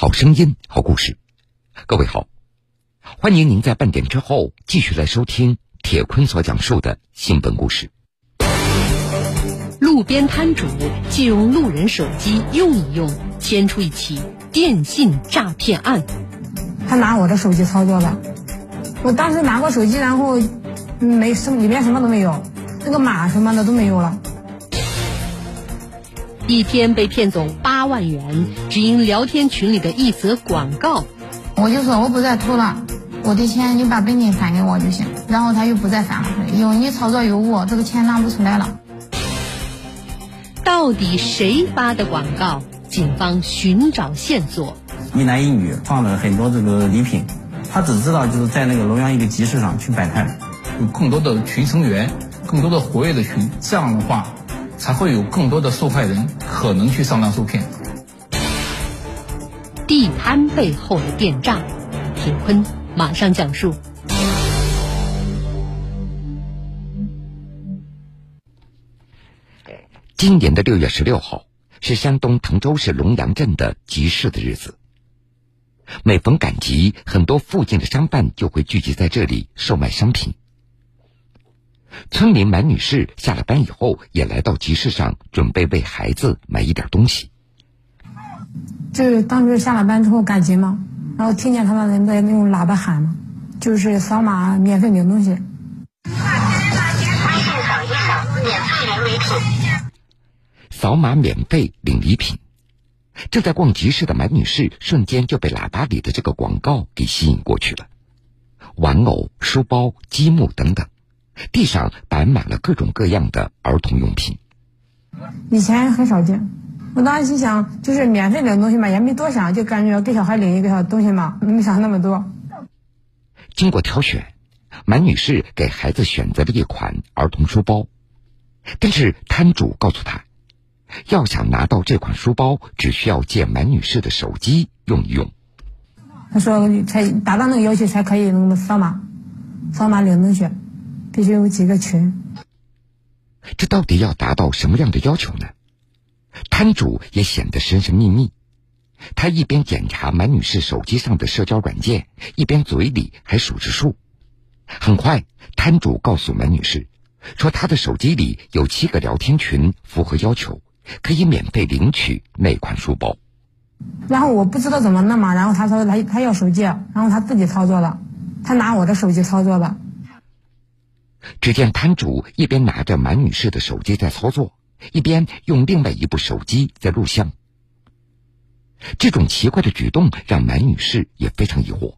好声音，好故事。各位好，欢迎您在半点之后继续来收听铁坤所讲述的新闻故事。路边摊主借用路人手机用一用，牵出一起电信诈骗案。他拿我的手机操作的，我当时拿过手机，然后没什里面什么都没有，那个码什么的都没有了。一天被骗走八万元，只因聊天群里的一则广告。我就说我不再偷了，我的钱你把本金返给我就行。然后他又不再返回，因你操作有误，这个钱拿不出来了。到底谁发的广告？警方寻找线索。一男一女放了很多这个礼品，他只知道就是在那个龙阳一个集市上去摆摊，有更多的群成员，更多的活跃的群，这样的话。才会有更多的受害人可能去上当受骗。地摊背后的电诈，铁坤马上讲述。今年的六月十六号是山东滕州市龙阳镇的集市的日子。每逢赶集，很多附近的商贩就会聚集在这里售卖商品。村民满女士下了班以后，也来到集市上，准备为孩子买一点东西。就是当时下了班之后赶集嘛，然后听见他们在那用喇叭喊嘛，就是扫码免费领东西。扫码免费领礼品。正在逛集市的满女士瞬间就被喇叭里的这个广告给吸引过去了，玩偶、书包、积木等等。地上摆满了各种各样的儿童用品。以前很少见，我当时心想，就是免费领东西嘛，也没多想，就感觉给小孩领一个小东西嘛，没想那么多。经过挑选，满女士给孩子选择了一款儿童书包，但是摊主告诉她，要想拿到这款书包，只需要借满女士的手机用一用。他说，才达到那个要求才可以那个扫码，扫码领东西。必须有几个群，这到底要达到什么样的要求呢？摊主也显得神神秘秘，他一边检查满女士手机上的社交软件，一边嘴里还数着数。很快，摊主告诉满女士，说他的手机里有七个聊天群符合要求，可以免费领取那款书包。然后我不知道怎么弄嘛，然后他说他他要手机，然后他自己操作了，他拿我的手机操作的。只见摊主一边拿着满女士的手机在操作，一边用另外一部手机在录像。这种奇怪的举动让满女士也非常疑惑。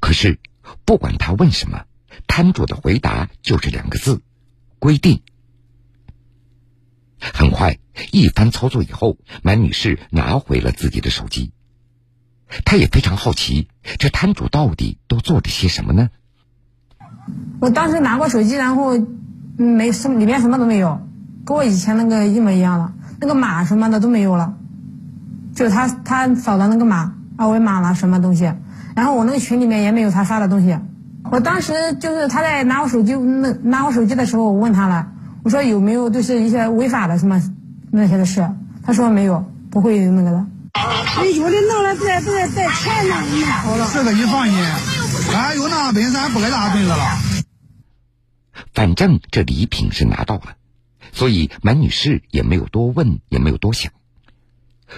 可是，不管他问什么，摊主的回答就是两个字：规定。很快，一番操作以后，满女士拿回了自己的手机。她也非常好奇，这摊主到底都做了些什么呢？我当时拿过手机，然后没什里面什么都没有，跟我以前那个一模一样的，那个码什么的都没有了，就是他他扫的那个码二维码了什么东西，然后我那个群里面也没有他发的东西。我当时就是他在拿我手机那拿我手机的时候，我问他了，我说有没有就是一些违法的什么那些的事，他说没有，不会那个的。有的弄了再再再钱呢，好了。这个你放心，俺有那本事，俺不给他孙子了。反正这礼品是拿到了，所以满女士也没有多问，也没有多想。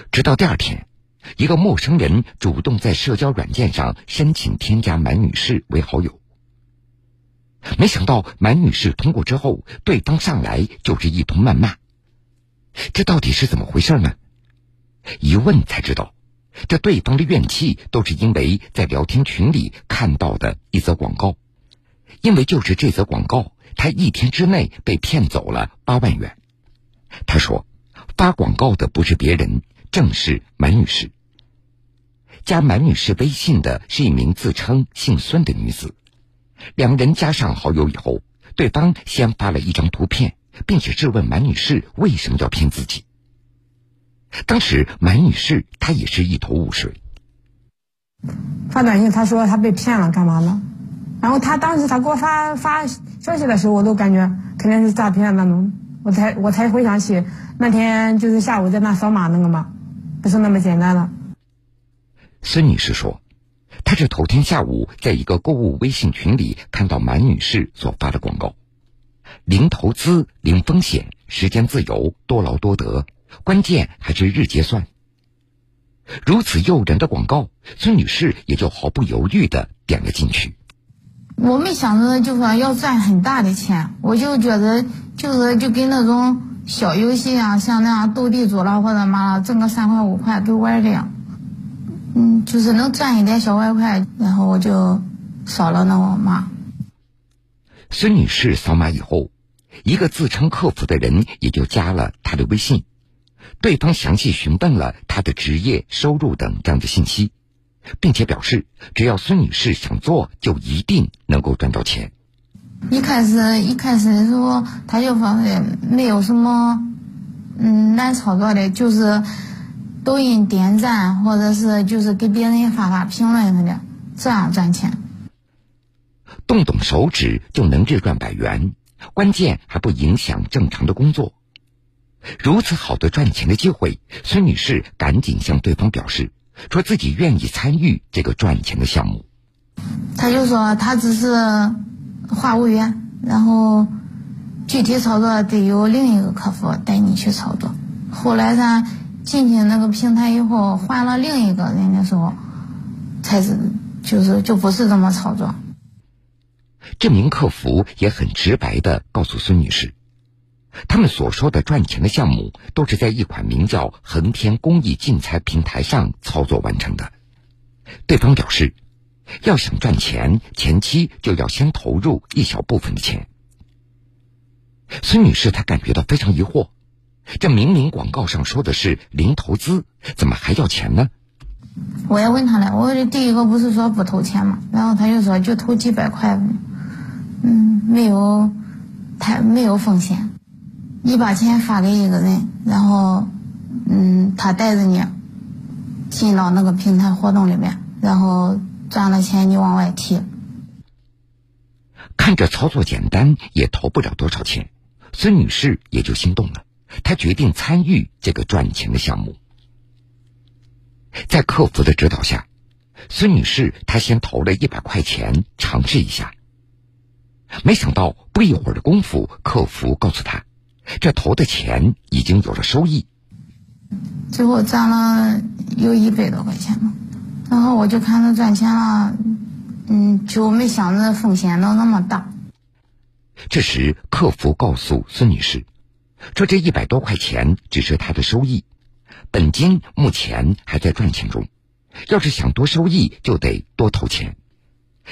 直到第二天，一个陌生人主动在社交软件上申请添加满女士为好友。没想到满女士通过之后，对方上来就是一通谩骂。这到底是怎么回事呢？一问才知道，这对方的怨气都是因为在聊天群里看到的一则广告。因为就是这则广告，他一天之内被骗走了八万元。他说，发广告的不是别人，正是满女士。加满女士微信的是一名自称姓孙的女子。两人加上好友以后，对方先发了一张图片，并且质问满女士为什么要骗自己。当时满女士她也是一头雾水。发短信，他说他被骗了，干嘛了？然后他当时他给我发发消息的时候，我都感觉肯定是诈骗那种，我才我才回想起那天就是下午在那扫码那个嘛，不是那么简单的。孙女士说，她是头天下午在一个购物微信群里看到满女士所发的广告，零投资、零风险、时间自由、多劳多得，关键还是日结算。如此诱人的广告，孙女士也就毫不犹豫的点了进去。我没想着就说要赚很大的钱，我就觉得就是就跟那种小游戏啊，像那样斗地主了或者嘛了，挣个三块五块都玩这样，嗯，就是能赚一点小外快，然后我就扫了那我妈。孙女士扫码以后，一个自称客服的人也就加了她的微信，对方详细询问了她的职业、收入等这样的信息。并且表示，只要孙女士想做，就一定能够赚到钱。一开始一开始的时候，他就说没有什么嗯难操作的，就是抖音点赞，或者是就是给别人发发评论什么的，这样赚钱。动动手指就能日赚百元，关键还不影响正常的工作。如此好的赚钱的机会，孙女士赶紧向对方表示。说自己愿意参与这个赚钱的项目，他就说他只是话务员，然后具体操作得由另一个客服带你去操作。后来咱进去那个平台以后，换了另一个人的时候，才是就是就不是这么操作。这名客服也很直白的告诉孙女士。他们所说的赚钱的项目，都是在一款名叫“恒天公益竞猜”平台上操作完成的。对方表示，要想赚钱，前期就要先投入一小部分的钱。孙女士她感觉到非常疑惑，这明明广告上说的是零投资，怎么还要钱呢？我也问他了，我第一个不是说不投钱吗？然后他就说就投几百块，嗯，没有太没有风险。你把钱发给一个人，然后，嗯，他带着你进到那个平台活动里面，然后赚了钱你往外提。看着操作简单，也投不了多少钱，孙女士也就心动了。她决定参与这个赚钱的项目。在客服的指导下，孙女士她先投了一百块钱尝试一下。没想到不一会儿的功夫，客服告诉她。这投的钱已经有了收益，最后赚了有一百多块钱嘛，然后我就看他赚钱了，嗯，就没想着风险能那么大。这时，客服告诉孙女士，说这一百多块钱只是她的收益，本金目前还在赚钱中，要是想多收益，就得多投钱。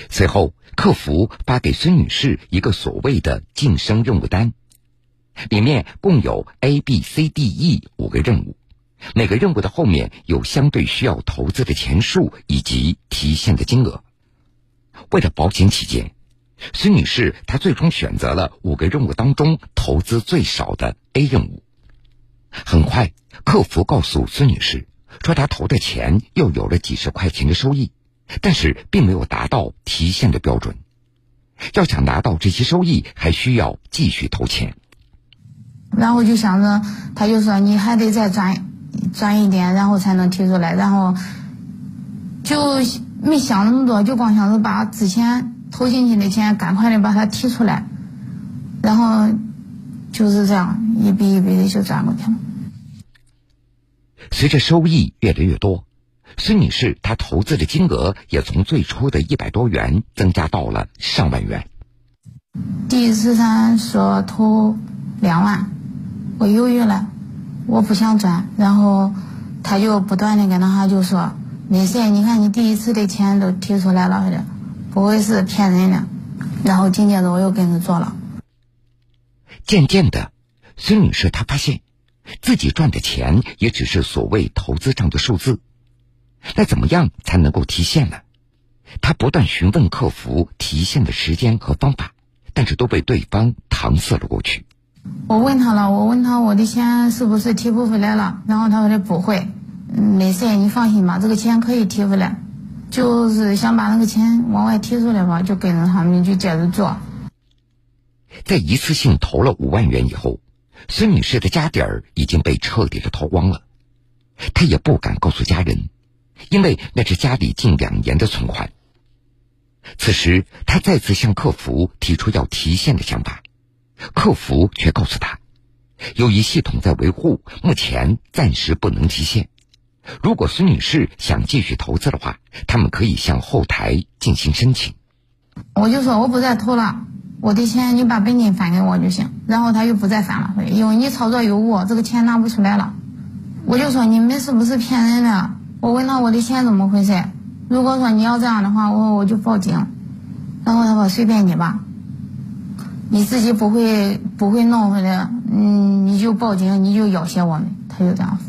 随后，客服发给孙女士一个所谓的晋升任务单。里面共有 A、B、C、D、E 五个任务，每个任务的后面有相对需要投资的钱数以及提现的金额。为了保险起见，孙女士她最终选择了五个任务当中投资最少的 A 任务。很快，客服告诉孙女士说，她投的钱又有了几十块钱的收益，但是并没有达到提现的标准。要想拿到这些收益，还需要继续投钱。然后就想着，他就说你还得再赚赚一点，然后才能提出来。然后就没想那么多，就光想着把之前投进去的钱赶快的把它提出来，然后就是这样一笔一笔的就转过去了。随着收益越来越多，孙女士她投资的金额也从最初的一百多元增加到了上万元。第一次他说投两万。我犹豫了，我不想转，然后他就不断的跟他就说：“没事，你看你第一次的钱都提出来了，不会是骗人的。”然后紧接着我又跟着做了。渐渐的，孙女士她发现自己赚的钱也只是所谓投资上的数字，那怎么样才能够提现呢？她不断询问客服提现的时间和方法，但是都被对方搪塞了过去。我问他了，我问他我的钱是不是提不回来了？然后他说的不会，没事，你放心吧，这个钱可以提回来。就是想把那个钱往外提出来吧，就跟着他们就接着做。在一次性投了五万元以后，孙女士的家底儿已经被彻底的掏光了，她也不敢告诉家人，因为那是家里近两年的存款。此时，他再次向客服提出要提现的想法，客服却告诉他，由于系统在维护，目前暂时不能提现。如果孙女士想继续投资的话，他们可以向后台进行申请。我就说我不再投了，我的钱你把本金返给我就行。然后他又不再返了，因为你操作有误，这个钱拿不出来了。我就说你们是不是骗人的？我问他我的钱怎么回事？如果说你要这样的话，我我就报警。然后他说随便你吧，你自己不会不会弄回来，嗯，你就报警，你就要挟我们。他就这样说。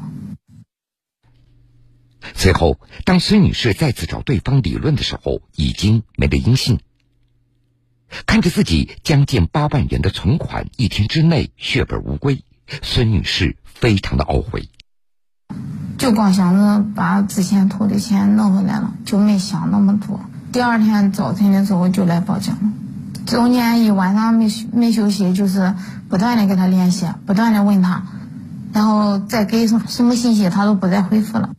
随后，当孙女士再次找对方理论的时候，已经没了音信。看着自己将近八万元的存款一天之内血本无归，孙女士非常的懊悔。就光想着把之前偷的钱弄回来了，就没想那么多。第二天早晨的时候就来报警了，中间一晚上没没休息，就是不断的跟他联系，不断的问他，然后再给什什么信息他都不再回复了。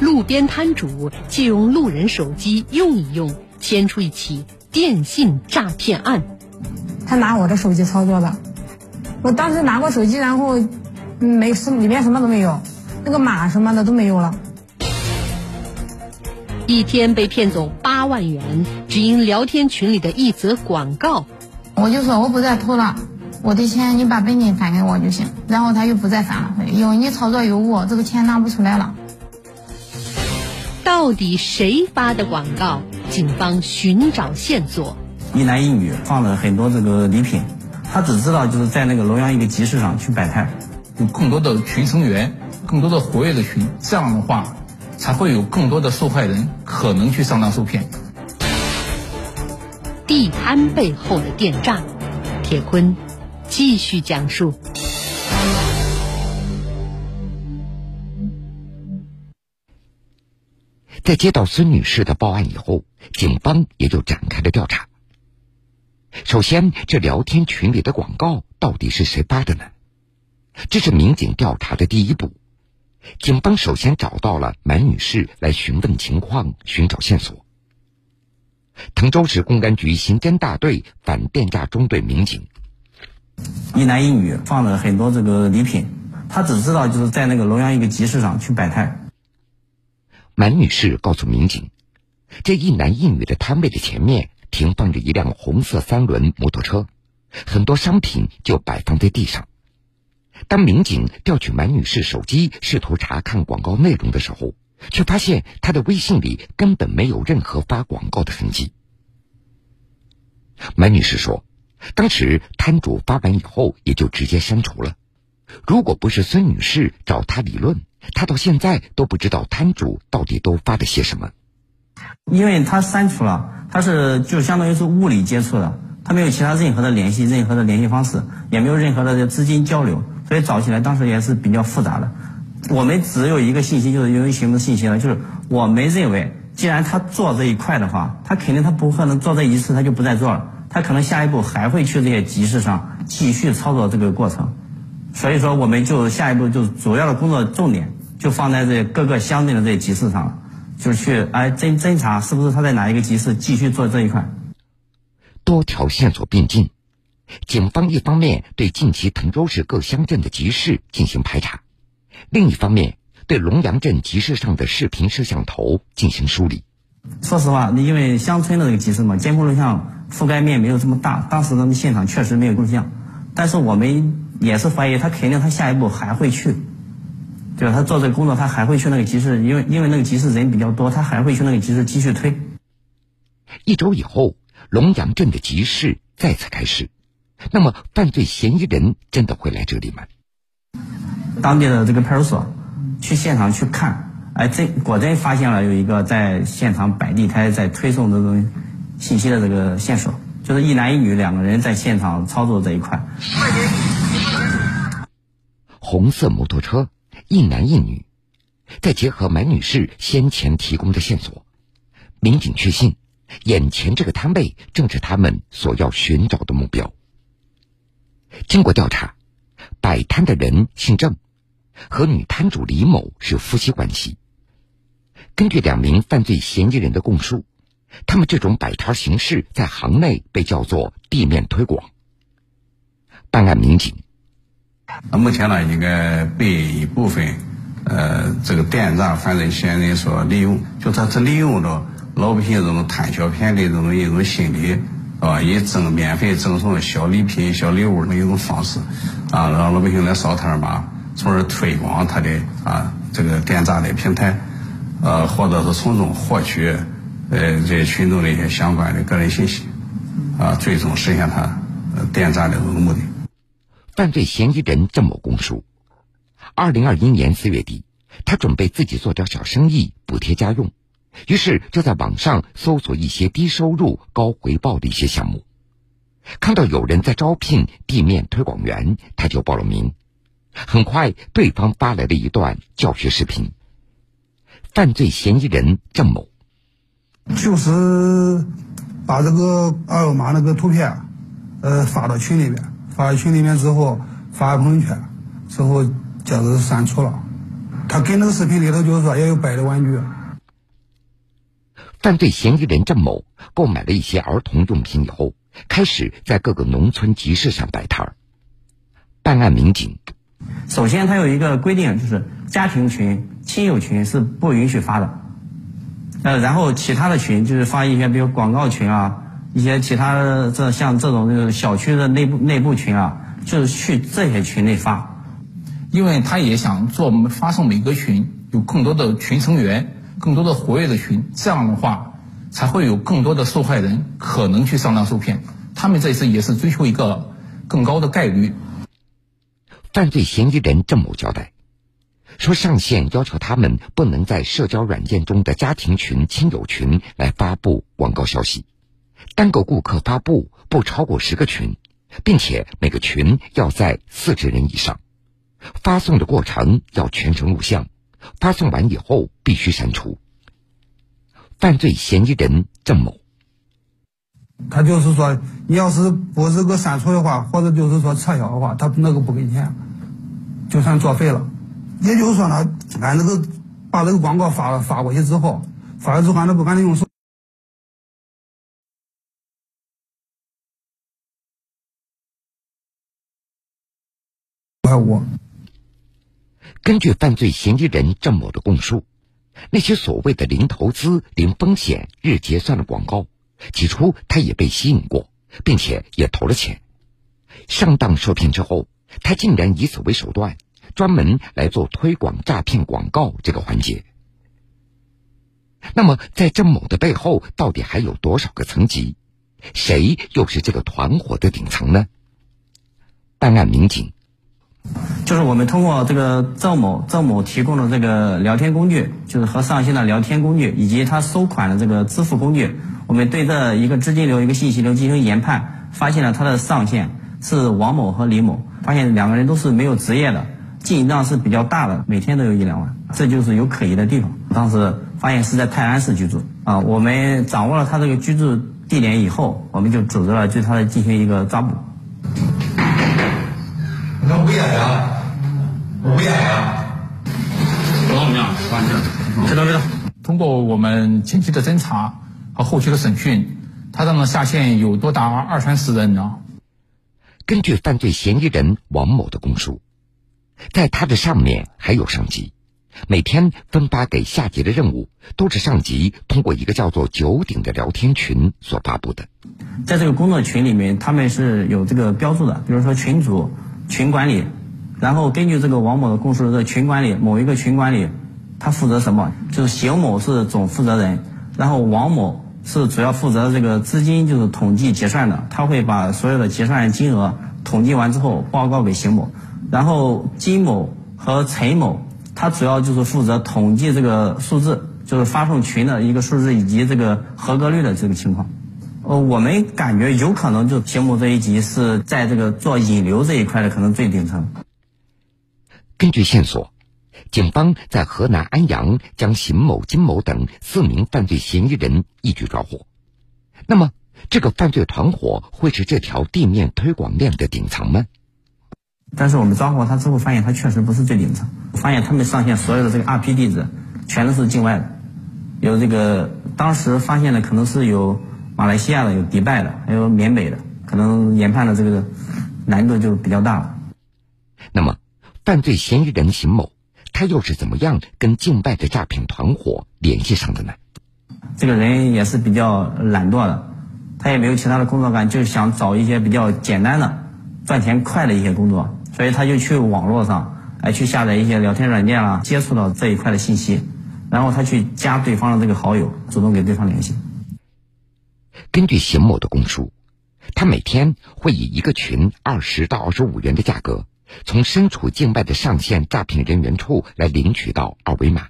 路边摊主借用路人手机用一用，牵出一起电信诈骗案。他拿我的手机操作的，我当时拿过手机，然后没什里面什么都没有，那个码什么的都没有了。一天被骗走八万元，只因聊天群里的一则广告。我就说我不再投了，我的钱你把本金返给我就行。然后他又不再返了，因为你操作有误，这个钱拿不出来了。到底谁发的广告？警方寻找线索。一男一女放了很多这个礼品，他只知道就是在那个龙阳一个集市上去摆摊，有更多的群成员，更多的活跃的群，这样的话。才会有更多的受害人可能去上当受骗。地摊背后的电诈，铁坤继续讲述。在接到孙女士的报案以后，警方也就展开了调查。首先，这聊天群里的广告到底是谁发的呢？这是民警调查的第一步。警方首先找到了满女士来询问情况，寻找线索。滕州市公安局刑侦大队反电诈中队民警，一男一女放了很多这个礼品，他只知道就是在那个龙阳一个集市上去摆摊。满女士告诉民警，这一男一女的摊位的前面停放着一辆红色三轮摩托车，很多商品就摆放在地上。当民警调取满女士手机，试图查看广告内容的时候，却发现她的微信里根本没有任何发广告的痕迹。满女士说：“当时摊主发完以后，也就直接删除了。如果不是孙女士找她理论，她到现在都不知道摊主到底都发了些什么。因为他删除了，他是就相当于是物理接触的，他没有其他任何的联系，任何的联系方式，也没有任何的资金交流。”所以找起来当时也是比较复杂的，我们只有一个信息，就是因为什么信息呢？就是我们认为，既然他做这一块的话，他肯定他不可能做这一次他就不再做了，他可能下一步还会去这些集市上继续操作这个过程。所以说，我们就下一步就主要的工作重点就放在这各个乡镇的这些集市上了，就是去哎侦侦查是不是他在哪一个集市继续做这一块，多条线索并进。警方一方面对近期滕州市各乡镇的集市进行排查，另一方面对龙阳镇集市上的视频摄像头进行梳理。说实话，因为乡村的这个集市嘛，监控录像覆盖面没有这么大，当时咱们现场确实没有录像。但是我们也是怀疑他肯定他下一步还会去，对吧？他做这个工作他还会去那个集市，因为因为那个集市人比较多，他还会去那个集市继续推。一周以后，龙阳镇的集市再次开始。那么，犯罪嫌疑人真的会来这里吗？当地的这个派出所去现场去看，哎，真果真发现了有一个在现场摆地摊、在推送这种信息的这个线索，就是一男一女两个人在现场操作这一块。红色摩托车，一男一女，再结合买女士先前提供的线索，民警确信，眼前这个摊位正是他们所要寻找的目标。经过调查，摆摊的人姓郑，和女摊主李某是夫妻关系。根据两名犯罪嫌疑人的供述，他们这种摆摊形式在行内被叫做“地面推广”。办案民警，那目前呢，应该被一部分呃这个电诈犯罪嫌疑人所利用，就他是利用着老百姓这种贪小便宜的这种一种心理，啊，以赠免费赠送小礼品、小礼物的一种方式，啊，让老百姓来扫摊嘛，从而推广他的啊这个电诈的平台。呃，或者是从中获取呃这些群众的一些相关的个人信息，啊，最终实现他电诈的这个目的。犯罪嫌疑人郑某供述，二零二一年四月底，他准备自己做点小生意补贴家用，于是就在网上搜索一些低收入高回报的一些项目，看到有人在招聘地面推广员，他就报了名。很快，对方发来了一段教学视频。犯罪嫌疑人郑某，就是把这个二维码那个图片，呃，发到群里面，发到群里面之后发到朋友圈，之后接着删除了。他给那个视频里头就是说也有摆的玩具。犯罪嫌疑人郑某购买了一些儿童用品以后，开始在各个农村集市上摆摊儿。办案民警，首先他有一个规定，就是家庭群。亲友群是不允许发的，呃，然后其他的群就是发一些，比如广告群啊，一些其他的这像这种这个小区的内部内部群啊，就是去这些群内发，因为他也想做发送每个群有更多的群成员，更多的活跃的群，这样的话才会有更多的受害人可能去上当受骗。他们这次也是追求一个更高的概率。犯罪嫌疑人郑某交代。说上线要求他们不能在社交软件中的家庭群、亲友群来发布广告消息，单个顾客发布不超过十个群，并且每个群要在四十人以上，发送的过程要全程录像，发送完以后必须删除。犯罪嫌疑人郑某，他就是说，你要是不这个删除的话，或者就是说撤销的话，他那个不给钱，就算作废了。也就是说呢，俺这个把这个广告发发过去之后，发了之后俺都不敢用手。我根据犯罪嫌疑人郑某的供述，那些所谓的零投资、零风险、日结算的广告，起初他也被吸引过，并且也投了钱。上当受骗之后，他竟然以此为手段。专门来做推广诈骗广告这个环节。那么，在郑某的背后，到底还有多少个层级？谁又是这个团伙的顶层呢？办案民警，就是我们通过这个郑某郑某提供的这个聊天工具，就是和上线的聊天工具，以及他收款的这个支付工具，我们对这一个资金流、一个信息流进行研判，发现了他的上线是王某和李某，发现两个人都是没有职业的。进账是比较大的，每天都有一两万，这就是有可疑的地方。当时发现是在泰安市居住啊，我们掌握了他这个居住地点以后，我们就组织了对他的进行一个抓捕。你看威严呀，威严呀！我老娘，知道知道。通过我们前期的侦查和后期的审讯，他这个下线有多达二三十人呢。根据犯罪嫌疑人王某的供述。在他的上面还有上级，每天分发给下级的任务都是上级通过一个叫做“九鼎”的聊天群所发布的。在这个工作群里面，他们是有这个标注的，比如说群主、群管理，然后根据这个王某的供述，这群管理某一个群管理，他负责什么？就是邢某是总负责人，然后王某是主要负责这个资金就是统计结算的，他会把所有的结算金额统计完之后报告给邢某。然后金某和陈某，他主要就是负责统计这个数字，就是发送群的一个数字以及这个合格率的这个情况。呃，我们感觉有可能就邢某这一级是在这个做引流这一块的可能最顶层。根据线索，警方在河南安阳将邢某、金某等四名犯罪嫌疑人一举抓获。那么，这个犯罪团伙会是这条地面推广链的顶层吗？但是我们抓获他之后，发现他确实不是最顶层，发现他们上线所有的这个 IP 地址全都是境外的，有这个当时发现的可能是有马来西亚的、有迪拜的，还有缅北的，可能研判的这个难度就比较大了。那么，犯罪嫌疑人邢某，他又是怎么样跟境外的诈骗团伙联系上的呢？这个人也是比较懒惰的，他也没有其他的工作干，就想找一些比较简单的、赚钱快的一些工作。所以他就去网络上，哎，去下载一些聊天软件啦，接触到这一块的信息，然后他去加对方的这个好友，主动给对方联系。根据邢某的供述，他每天会以一个群二十到二十五元的价格，从身处境外的上线诈骗人员处来领取到二维码，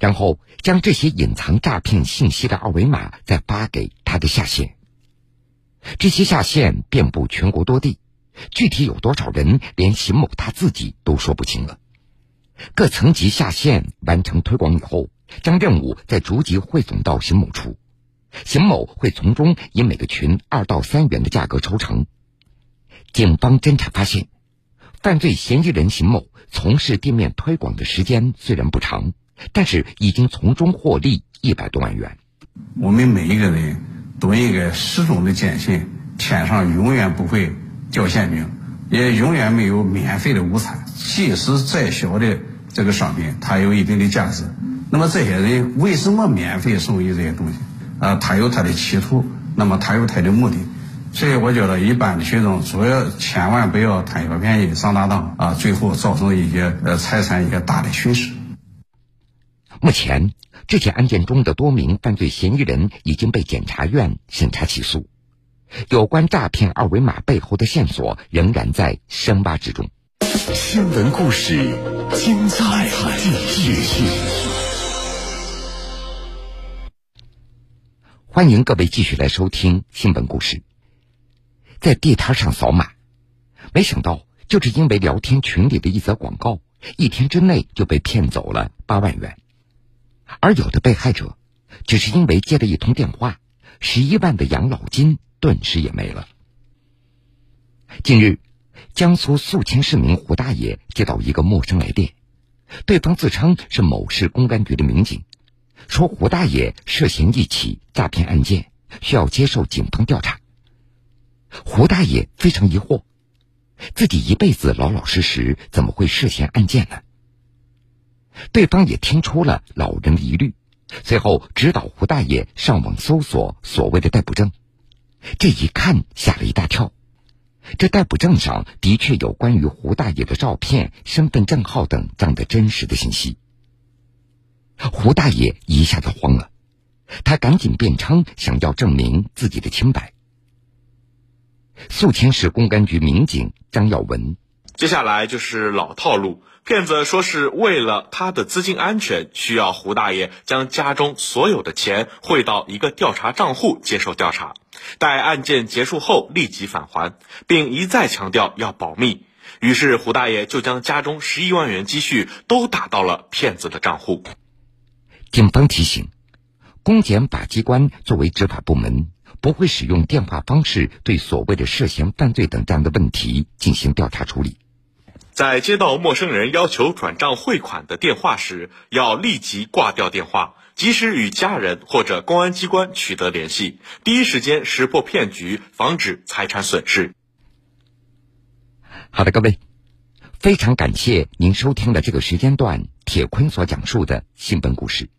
然后将这些隐藏诈骗信息的二维码再发给他的下线。这些下线遍布全国多地。具体有多少人，连邢某他自己都说不清了。各层级下线完成推广以后，将任务再逐级汇总到邢某处，邢某会从中以每个群二到三元的价格抽成。警方侦查发现，犯罪嫌疑人邢某从事店面推广的时间虽然不长，但是已经从中获利一百多万元。我们每一个人都应该始终的坚信，天上永远不会。掉馅饼，也永远没有免费的午餐。即使再小的这个商品，它有一定的价值。那么这些人为什么免费送你这些东西？啊，他有他的企图，那么他有他的目的。所以我觉得，一般的群众主要千万不要贪小便宜、上大当啊，最后造成一些呃财产一些大的损失。目前，这起案件中的多名犯罪嫌疑人已经被检察院审查起诉。有关诈骗二维码背后的线索仍然在深挖之中。新闻故事精彩继续，欢迎各位继续来收听新闻故事。在地摊上扫码，没想到就是因为聊天群里的一则广告，一天之内就被骗走了八万元。而有的被害者，只是因为接了一通电话，十一万的养老金。顿时也没了。近日，江苏宿迁市民胡大爷接到一个陌生来电，对方自称是某市公安局的民警，说胡大爷涉嫌一起诈骗案件，需要接受警方调查。胡大爷非常疑惑，自己一辈子老老实实，怎么会涉嫌案件呢？对方也听出了老人的疑虑，随后指导胡大爷上网搜索所谓的逮捕证。这一看吓了一大跳，这逮捕证上的确有关于胡大爷的照片、身份证号等这样的真实的信息。胡大爷一下子慌了，他赶紧辩称想要证明自己的清白。宿迁市公安局民警张耀文，接下来就是老套路。骗子说是为了他的资金安全，需要胡大爷将家中所有的钱汇到一个调查账户接受调查，待案件结束后立即返还，并一再强调要保密。于是胡大爷就将家中十一万元积蓄都打到了骗子的账户。警方提醒，公检法机关作为执法部门，不会使用电话方式对所谓的涉嫌犯罪等这样的问题进行调查处理。在接到陌生人要求转账汇款的电话时，要立即挂掉电话，及时与家人或者公安机关取得联系，第一时间识破骗局，防止财产损失。好的，各位，非常感谢您收听了这个时间段铁坤所讲述的新闻故事。